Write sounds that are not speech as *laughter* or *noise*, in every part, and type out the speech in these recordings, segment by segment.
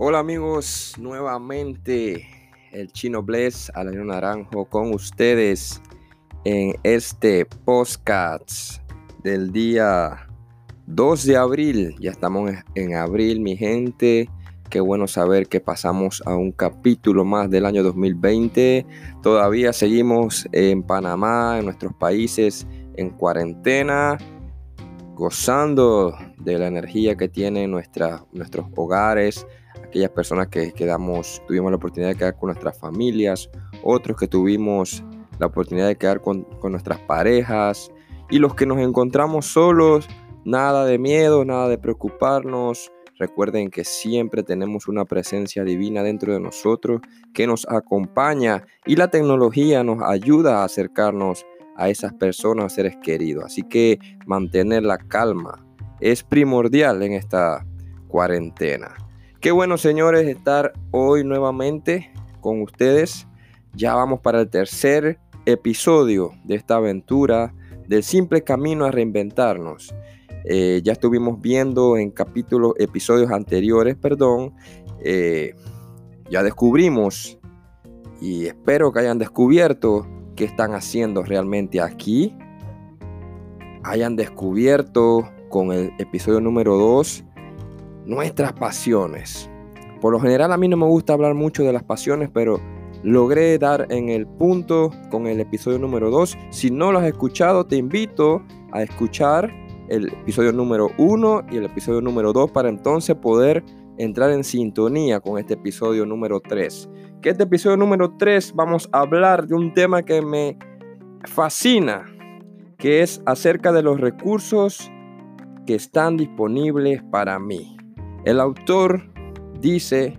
Hola amigos, nuevamente el Chino Bless, Alain Naranjo con ustedes en este podcast del día 2 de abril. Ya estamos en abril, mi gente. Qué bueno saber que pasamos a un capítulo más del año 2020. Todavía seguimos en Panamá, en nuestros países, en cuarentena, gozando de la energía que tienen nuestros hogares, aquellas personas que quedamos, tuvimos la oportunidad de quedar con nuestras familias, otros que tuvimos la oportunidad de quedar con, con nuestras parejas y los que nos encontramos solos, nada de miedo, nada de preocuparnos. Recuerden que siempre tenemos una presencia divina dentro de nosotros que nos acompaña y la tecnología nos ayuda a acercarnos a esas personas, seres queridos. Así que mantener la calma es primordial en esta cuarentena. Qué bueno, señores, estar hoy nuevamente con ustedes. Ya vamos para el tercer episodio de esta aventura del simple camino a reinventarnos. Eh, ya estuvimos viendo en capítulos, episodios anteriores, perdón, eh, ya descubrimos y espero que hayan descubierto qué están haciendo realmente aquí. Hayan descubierto con el episodio número 2 nuestras pasiones. Por lo general a mí no me gusta hablar mucho de las pasiones, pero logré dar en el punto con el episodio número 2. Si no lo has escuchado, te invito a escuchar el episodio número 1 y el episodio número 2 para entonces poder entrar en sintonía con este episodio número 3. Que este episodio número 3 vamos a hablar de un tema que me fascina, que es acerca de los recursos que están disponibles para mí. El autor dice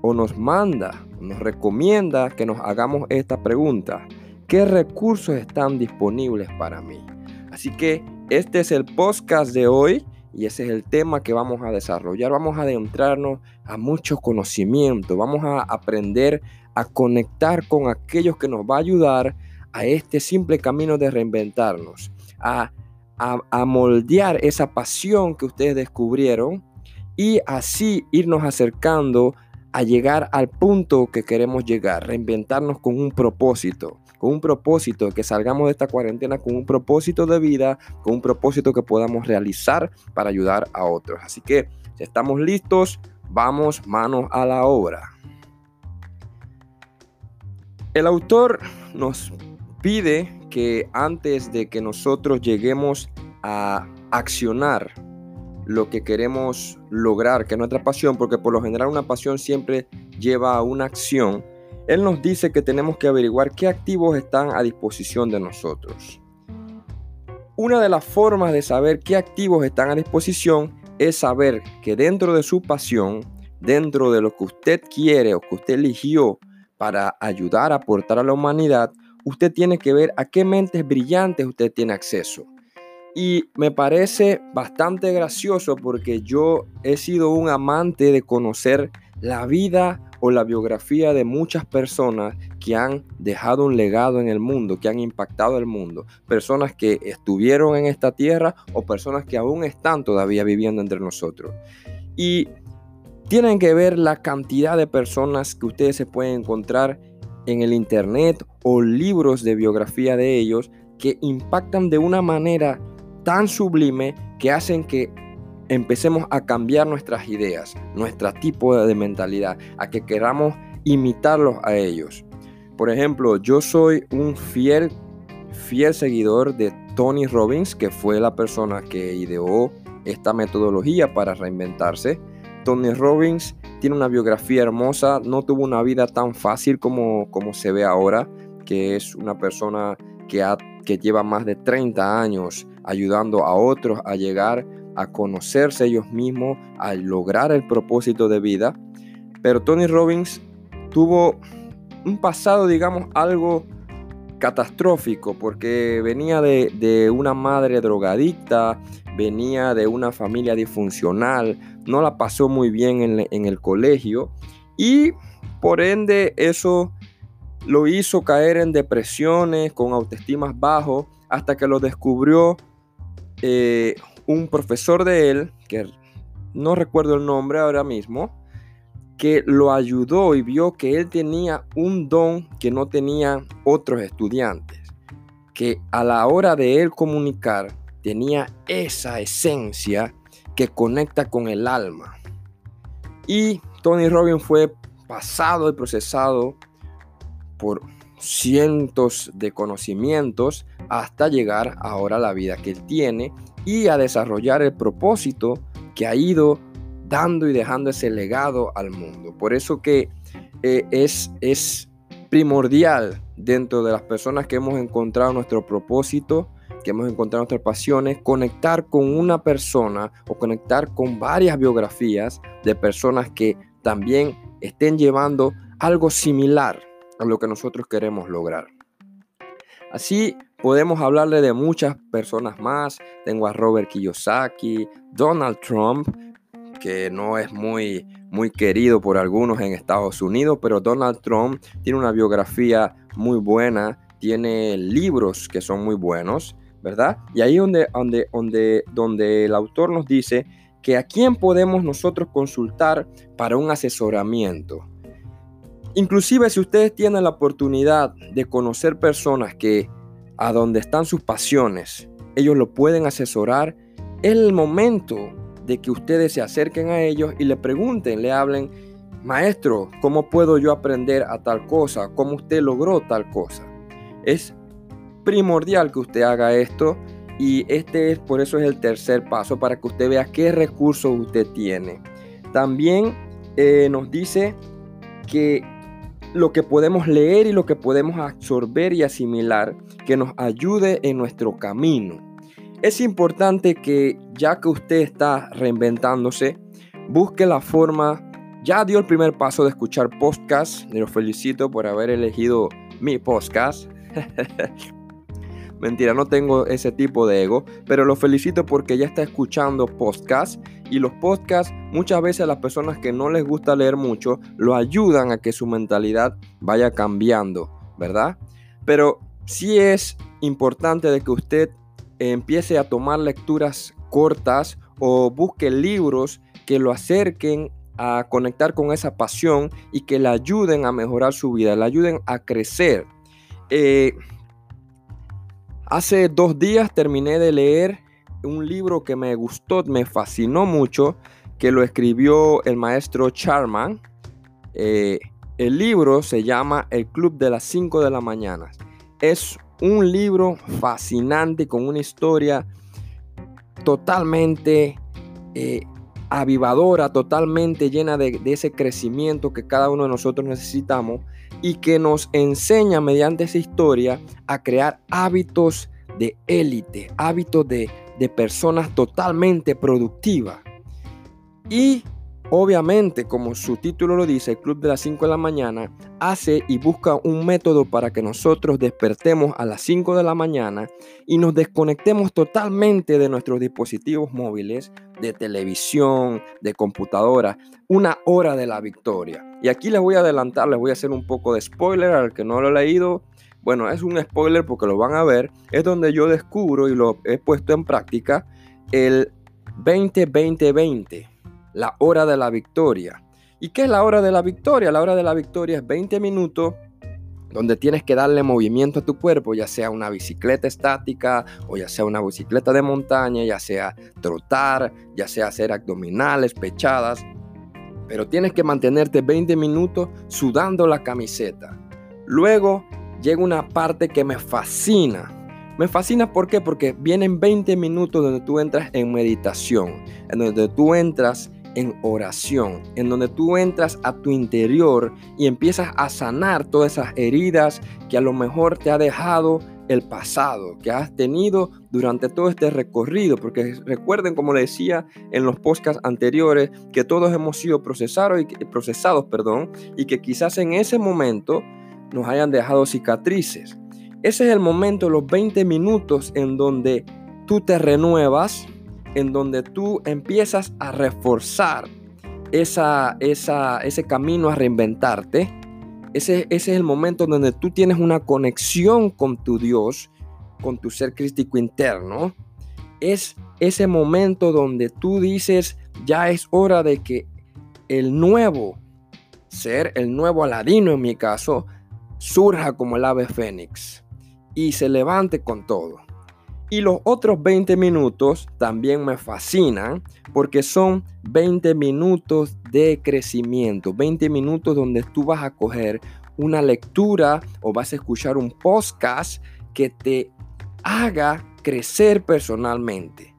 o nos manda, nos recomienda que nos hagamos esta pregunta. ¿Qué recursos están disponibles para mí? Así que este es el podcast de hoy y ese es el tema que vamos a desarrollar. Vamos a adentrarnos a mucho conocimiento, vamos a aprender a conectar con aquellos que nos va a ayudar a este simple camino de reinventarnos, a moldear esa pasión que ustedes descubrieron y así irnos acercando a llegar al punto que queremos llegar, reinventarnos con un propósito, con un propósito, que salgamos de esta cuarentena con un propósito de vida, con un propósito que podamos realizar para ayudar a otros. Así que estamos listos, vamos manos a la obra. El autor nos pide que antes de que nosotros lleguemos a accionar lo que queremos lograr, que es nuestra pasión, porque por lo general una pasión siempre lleva a una acción, Él nos dice que tenemos que averiguar qué activos están a disposición de nosotros. Una de las formas de saber qué activos están a disposición es saber que dentro de su pasión, dentro de lo que usted quiere o que usted eligió para ayudar a aportar a la humanidad, usted tiene que ver a qué mentes brillantes usted tiene acceso. Y me parece bastante gracioso porque yo he sido un amante de conocer la vida o la biografía de muchas personas que han dejado un legado en el mundo, que han impactado el mundo. Personas que estuvieron en esta tierra o personas que aún están todavía viviendo entre nosotros. Y tienen que ver la cantidad de personas que ustedes se pueden encontrar en el internet o libros de biografía de ellos que impactan de una manera tan sublime que hacen que empecemos a cambiar nuestras ideas, nuestro tipo de mentalidad, a que queramos imitarlos a ellos. Por ejemplo, yo soy un fiel, fiel seguidor de Tony Robbins, que fue la persona que ideó esta metodología para reinventarse. Tony Robbins tiene una biografía hermosa, no tuvo una vida tan fácil como, como se ve ahora, que es una persona que, que lleva más de 30 años ayudando a otros a llegar a conocerse ellos mismos, a lograr el propósito de vida. Pero Tony Robbins tuvo un pasado, digamos, algo catastrófico, porque venía de, una madre drogadicta, venía de una familia disfuncional, no la pasó muy bien en, en el colegio y por ende eso lo hizo caer en depresiones, con autoestimas bajos, hasta que lo descubrió eh, un profesor de él, que no recuerdo el nombre ahora mismo, que lo ayudó y vio que él tenía un don que no tenían otros estudiantes, que a la hora de él comunicar tenía esa esencia que conecta con el alma. Y Tony Robbins fue pasado y procesado por cientos de conocimientos hasta llegar ahora a la vida que él tiene y a desarrollar el propósito que ha ido dando y dejando ese legado al mundo. Por eso que eh, es, es primordial dentro de las personas que hemos encontrado nuestro propósito, que hemos encontrado nuestras pasiones, conectar con una persona o conectar con varias biografías de personas que también estén llevando algo similar a lo que nosotros queremos lograr. Así podemos hablarle de muchas personas más. Tengo a Robert Kiyosaki, Donald Trump, que no es muy, muy querido por algunos en Estados Unidos, pero Donald Trump tiene una biografía muy buena, tiene libros que son muy buenos, ¿verdad? Y ahí donde, donde, donde, donde el autor nos dice que a quién podemos nosotros consultar para un asesoramiento. Inclusive si ustedes tienen la oportunidad de conocer personas que a donde están sus pasiones, ellos lo pueden asesorar, es el momento de que ustedes se acerquen a ellos y le pregunten, le hablen, maestro, ¿cómo puedo yo aprender a tal cosa? ¿Cómo usted logró tal cosa? Es primordial que usted haga esto y este es por eso es el tercer paso para que usted vea qué recursos usted tiene. También eh, nos dice que lo que podemos leer y lo que podemos absorber y asimilar que nos ayude en nuestro camino. Es importante que ya que usted está reinventándose, busque la forma, ya dio el primer paso de escuchar podcast, y lo felicito por haber elegido mi podcast. *laughs* Mentira, no tengo ese tipo de ego, pero lo felicito porque ya está escuchando podcast y los podcasts muchas veces a las personas que no les gusta leer mucho lo ayudan a que su mentalidad vaya cambiando, ¿verdad? Pero sí es importante de que usted empiece a tomar lecturas cortas o busque libros que lo acerquen a conectar con esa pasión y que le ayuden a mejorar su vida, le ayuden a crecer. Eh, hace dos días terminé de leer un libro que me gustó, me fascinó mucho, que lo escribió el maestro Charman. Eh, el libro se llama El Club de las 5 de la mañana. Es un libro fascinante con una historia totalmente eh, avivadora, totalmente llena de, de, ese crecimiento que cada uno de nosotros necesitamos y que nos enseña mediante esa historia a crear hábitos de élite, hábitos de, de personas totalmente productivas. Y Obviamente, como su título lo dice, el Club de las 5 de la mañana hace y busca un método para que nosotros despertemos a las 5 de la mañana y nos desconectemos totalmente de nuestros dispositivos móviles, de televisión, de computadora, una hora de la victoria. Y aquí les voy a adelantar, les voy a hacer un poco de spoiler al que no lo ha leído. Bueno, es un spoiler porque lo van a ver. Es donde yo descubro y lo he puesto en práctica el 20-20-20 la hora de la victoria. ¿Y qué es la hora de la victoria? La hora de la victoria es 20 minutos donde tienes que darle movimiento a tu cuerpo, ya sea una bicicleta estática o ya sea una bicicleta de montaña, ya sea trotar, ya sea hacer abdominales, pechadas, pero tienes que mantenerte 20 minutos sudando la camiseta. Luego llega una parte que me fascina. Me fascina ¿por qué? Porque vienen 20 minutos donde tú entras en meditación, en donde tú entras en oración, en donde tú entras a tu interior y empiezas a sanar todas esas heridas que a lo mejor te ha dejado el pasado, que has tenido durante todo este recorrido, porque recuerden, como le decía en los podcasts anteriores, que todos hemos sido procesados y, procesados perdón, y que quizás en ese momento nos hayan dejado cicatrices. Ese es el momento, los 20 minutos en donde tú te renuevas, en donde tú empiezas a reforzar esa, esa, ese camino a reinventarte. Ese, ese es el momento donde tú tienes una conexión con tu Dios, con tu ser crístico interno. Es ese momento donde tú dices, ya es hora de que el nuevo ser el nuevo Aladino en mi caso, surja como el ave fénix y se levante con todo. Y los otros 20 minutos también me fascinan porque son 20 minutos de crecimiento, 20 minutos donde tú vas a coger una lectura o vas a escuchar un podcast que te haga crecer personalmente.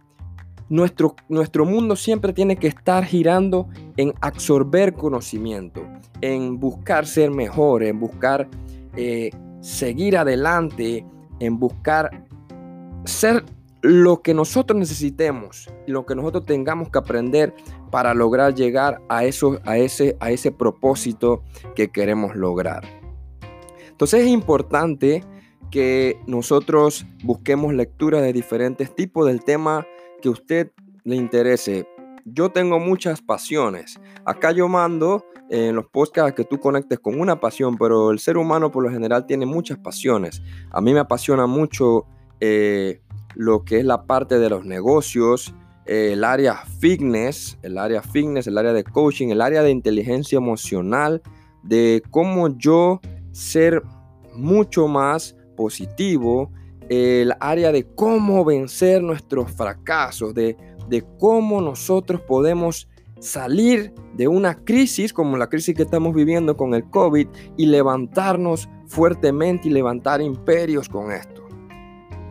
Nuestro, nuestro mundo siempre tiene que estar girando en absorber conocimiento, en buscar ser mejor, en buscar eh, seguir adelante, en buscar ser lo que nosotros necesitemos y lo que nosotros tengamos que aprender para lograr llegar a, eso, a, ese, a ese propósito que queremos lograr. Entonces es importante que nosotros busquemos lecturas de diferentes tipos del tema que a usted le interese. Yo tengo muchas pasiones. Acá yo mando en los podcasts que tú conectes con una pasión, pero el ser humano por lo general tiene muchas pasiones. A mí me apasiona mucho eh, lo que es la parte de los negocios, eh, el área fitness, el área fitness, el área de coaching, el área de inteligencia emocional, de cómo yo ser mucho más positivo, el área de cómo vencer nuestros fracasos, de, de cómo nosotros podemos salir de una crisis como la crisis que estamos viviendo con el COVID y levantarnos fuertemente y levantar imperios con esto.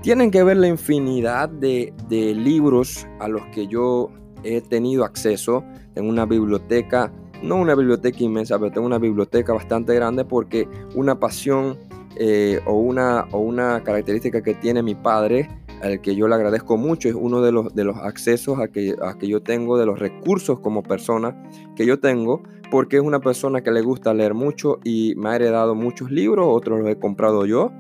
Tienen que ver la infinidad de, libros a los que yo he tenido acceso en una biblioteca, no una biblioteca inmensa, pero tengo una biblioteca bastante grande porque una pasión eh, o, una, o una característica que tiene mi padre, al que yo le agradezco mucho, es uno de los, de los accesos a que, a que yo tengo, de los recursos como persona que yo tengo, porque es una persona que le gusta leer mucho y me ha heredado muchos libros, otros los he comprado yo.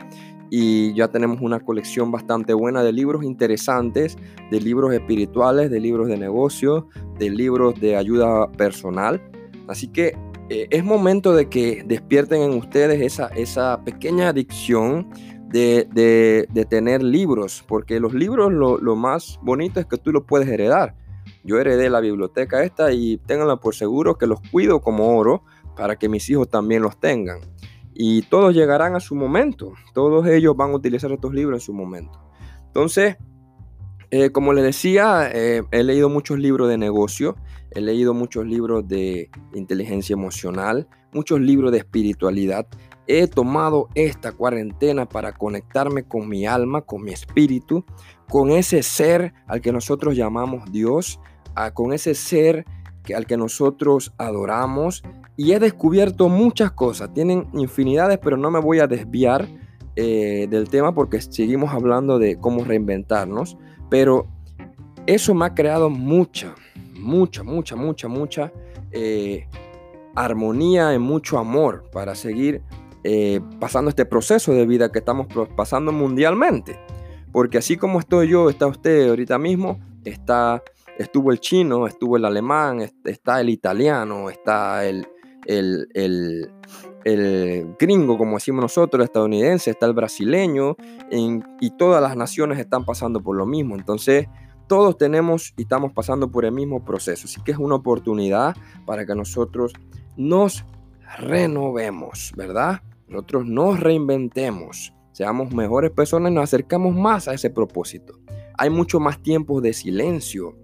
Y ya tenemos una colección bastante buena de libros interesantes, de libros espirituales, de libros de negocio, de libros de ayuda personal. Así que eh, es momento de que despierten en ustedes esa, esa pequeña adicción de, tener libros, porque los libros lo, más bonito es que tú los puedes heredar. Yo heredé la biblioteca esta y ténganla por seguro que los cuido como oro para que mis hijos también los tengan. Y todos llegarán a su momento, todos ellos van a utilizar estos libros en su momento. Entonces, eh, como les decía, eh, he leído muchos libros de negocio, he leído muchos libros de inteligencia emocional, muchos libros de espiritualidad. He tomado esta cuarentena para conectarme con mi alma, con mi espíritu, con ese ser al que nosotros llamamos Dios, con ese ser al que nosotros adoramos. Y he descubierto muchas cosas, tienen infinidades, pero no me voy a desviar eh, del tema porque seguimos hablando de cómo reinventarnos. Pero eso me ha creado mucha, mucha, mucha, mucha, mucha eh, armonía y mucho amor para seguir eh, pasando este proceso de vida que estamos pasando mundialmente. Porque así como estoy yo, está usted ahorita mismo, está, estuvo el chino, estuvo el alemán, está el italiano, está el, el, el, el gringo, como decimos nosotros, el estadounidense, está el brasileño, y todas las naciones están pasando por lo mismo. Entonces, todos tenemos y estamos pasando por el mismo proceso. Así que es una oportunidad para que nosotros nos renovemos, ¿verdad? Nosotros nos reinventemos, seamos mejores personas nos acercamos más a ese propósito. Hay mucho más tiempos de silencio,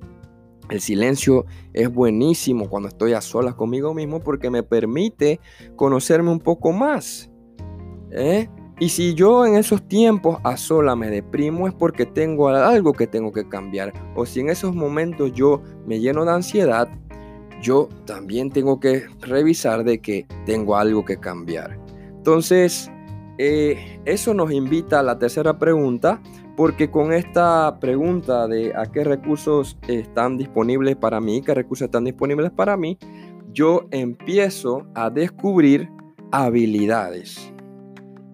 el silencio es buenísimo cuando estoy a solas conmigo mismo porque me permite conocerme un poco más. ¿eh? Y si yo en esos tiempos a sola me deprimo es porque tengo algo que tengo que cambiar. O si en esos momentos yo me lleno de ansiedad, yo también tengo que revisar de que tengo algo que cambiar. Entonces, eh, eso nos invita a la tercera pregunta porque con esta pregunta de a qué recursos están disponibles para mí, qué recursos están disponibles para mí, yo empiezo a descubrir habilidades.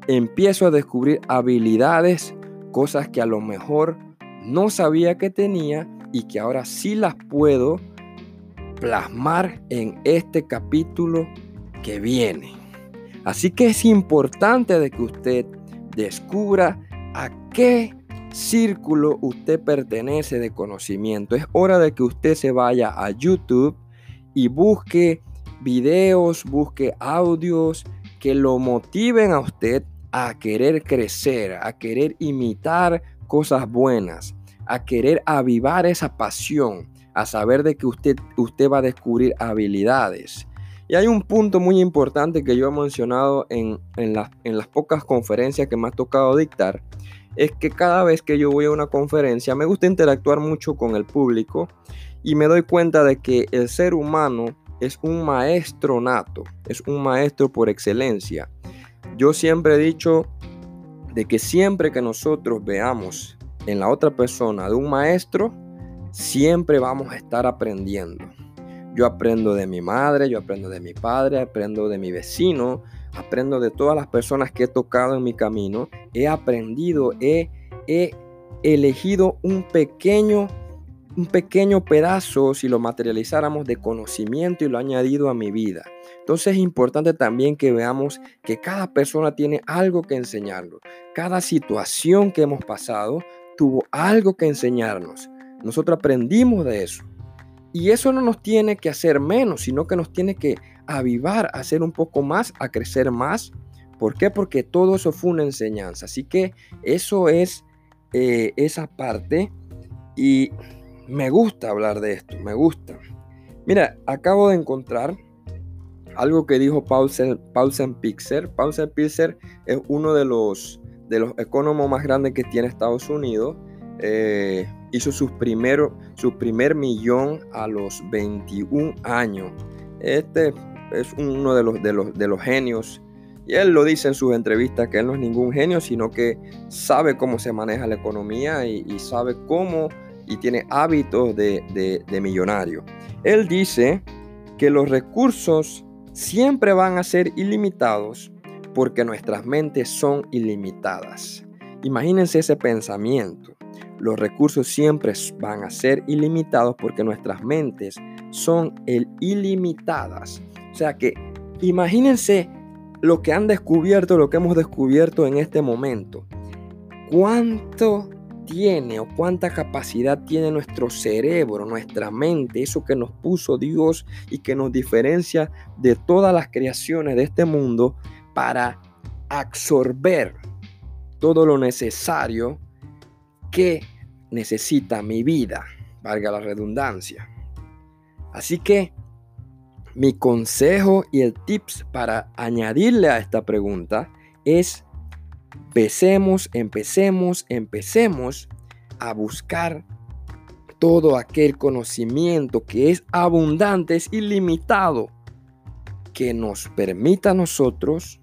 Empiezo a descubrir habilidades, cosas que a lo mejor no sabía que tenía y que ahora sí las puedo plasmar en este capítulo que viene. Así que es importante de que usted descubra a qué círculo usted pertenece de conocimiento. Es hora de que usted se vaya a YouTube y busque videos, busque audios que lo motiven a usted a querer crecer, a querer imitar cosas buenas, a querer avivar esa pasión, a saber de que usted, usted va a descubrir habilidades. Y hay un punto muy importante que yo he mencionado en, en, en las pocas conferencias que me ha tocado dictar, es que cada vez que yo voy a una conferencia me gusta interactuar mucho con el público y me doy cuenta de que el ser humano es un maestro nato, es un maestro por excelencia. Yo siempre he dicho de que siempre que nosotros veamos en la otra persona de un maestro, siempre vamos a estar aprendiendo. Yo aprendo de mi madre, yo aprendo de mi padre, aprendo de mi vecino, aprendo de todas las personas que he tocado en mi camino. He aprendido, he, he elegido un pequeño un pequeño pedazo, si lo materializáramos, de conocimiento y lo añadido a mi vida. Entonces es importante también que veamos que cada persona tiene algo que enseñarnos. Cada situación que hemos pasado tuvo algo que enseñarnos. Nosotros aprendimos de eso. Y eso no nos tiene que hacer menos, sino que nos tiene que avivar, a hacer un poco más, a crecer más. ¿Por qué? Porque todo eso fue una enseñanza. Así que eso es eh, esa parte. Y me gusta hablar de esto, me gusta. Mira, acabo de encontrar algo que dijo Paulsen, Paulsen Pixer. Paulsen Pixer es uno de los, de los economos más grandes que tiene Estados Unidos. Eh, hizo su primer millón a los 21 años. Este es uno de los, de los, de los genios. Y él lo dice en sus entrevistas que él no es ningún genio, sino que sabe cómo se maneja la economía y, sabe cómo y tiene hábitos de, millonario. Él dice que los recursos siempre van a ser ilimitados porque nuestras mentes son ilimitadas. Imagínense ese pensamiento. Los recursos siempre van a ser ilimitados porque nuestras mentes son ilimitadas. Sea que imagínense lo que han descubierto, lo que hemos descubierto en este momento. ¿Cuánto tiene o cuánta capacidad tiene nuestro cerebro, nuestra mente, eso que nos puso Dios y que nos diferencia de todas las creaciones de este mundo para absorber todo lo necesario que necesita mi vida, valga la redundancia. Así que mi consejo y el tips para añadirle a esta pregunta es Empecemos, empecemos, empecemos a buscar todo aquel conocimiento que es abundante, es ilimitado, que nos permita a nosotros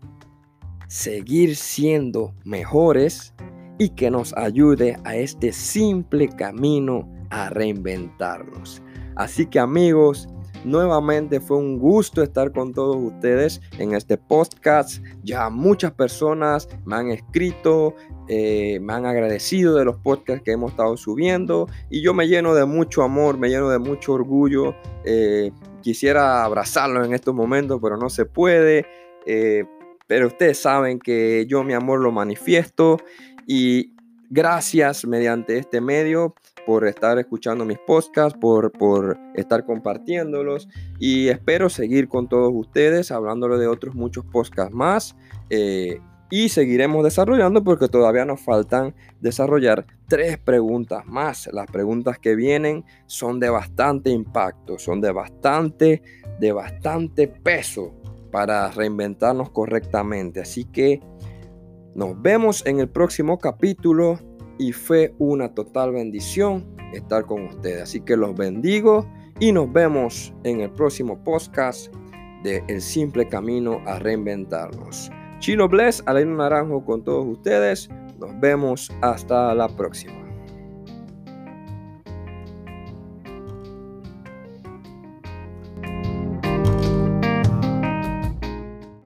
seguir siendo mejores y que nos ayude a este simple camino a reinventarnos. Así que amigos, Nuevamente fue un gusto estar con todos ustedes en este podcast. Ya muchas personas me han escrito, eh, me han agradecido de los podcasts que hemos estado subiendo y yo me lleno de mucho amor, me lleno de mucho orgullo. Eh, quisiera abrazarlos en estos momentos, pero no se puede. Eh, pero ustedes saben que yo mi amor lo manifiesto y gracias mediante este medio por estar escuchando mis podcasts, por, por estar compartiéndolos y espero seguir con todos ustedes hablándole de otros muchos podcasts más eh, y seguiremos desarrollando porque todavía nos faltan desarrollar tres preguntas más. Las preguntas que vienen son de bastante impacto, son de bastante, de bastante peso para reinventarnos correctamente. Así que nos vemos en el próximo capítulo y fue una total bendición estar con ustedes. Así que los bendigo y nos vemos en el próximo podcast de El Simple Camino a Reinventarnos. Chino Bless, Alain Naranjo con todos ustedes. Nos vemos hasta la próxima.